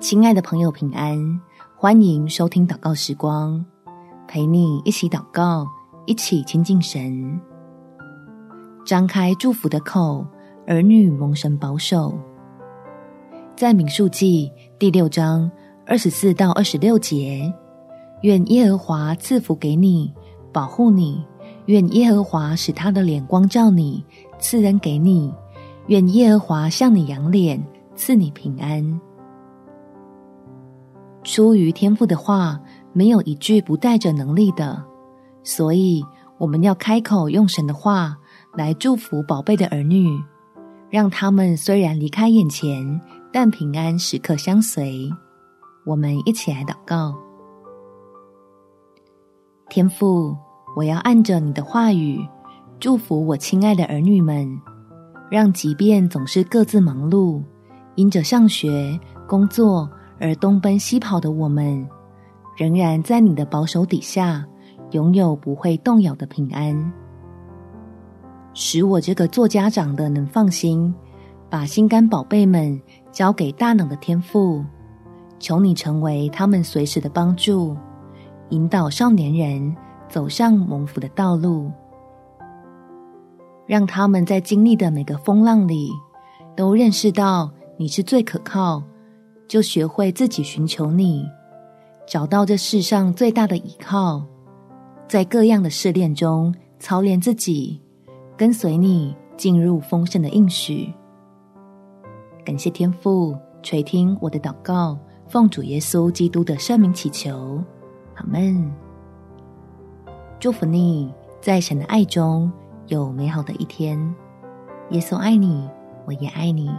亲爱的朋友，平安！欢迎收听祷告时光，陪你一起祷告，一起亲近神。张开祝福的口，儿女蒙神保守。在民数记第六章二十四到二十六节，愿耶和华赐福给你，保护你；愿耶和华使他的脸光照你，赐恩给你；愿耶和华向你扬脸，赐你平安。出于天父的话，没有一句不带着能力的，所以我们要开口用神的话来祝福宝贝的儿女，让他们虽然离开眼前，但平安时刻相随。我们一起来祷告：天父，我要按着你的话语祝福我亲爱的儿女们，让即便总是各自忙碌，因着上学、工作。而东奔西跑的我们，仍然在你的保守底下，拥有不会动摇的平安，使我这个做家长的能放心，把心肝宝贝们交给大能的天赋，求你成为他们随时的帮助，引导少年人走上蒙福的道路，让他们在经历的每个风浪里，都认识到你是最可靠。就学会自己寻求你，找到这世上最大的依靠，在各样的试炼中操练自己，跟随你进入丰盛的应许。感谢天父垂听我的祷告，奉主耶稣基督的圣名祈求，阿门。祝福你在神的爱中有美好的一天。耶稣爱你，我也爱你。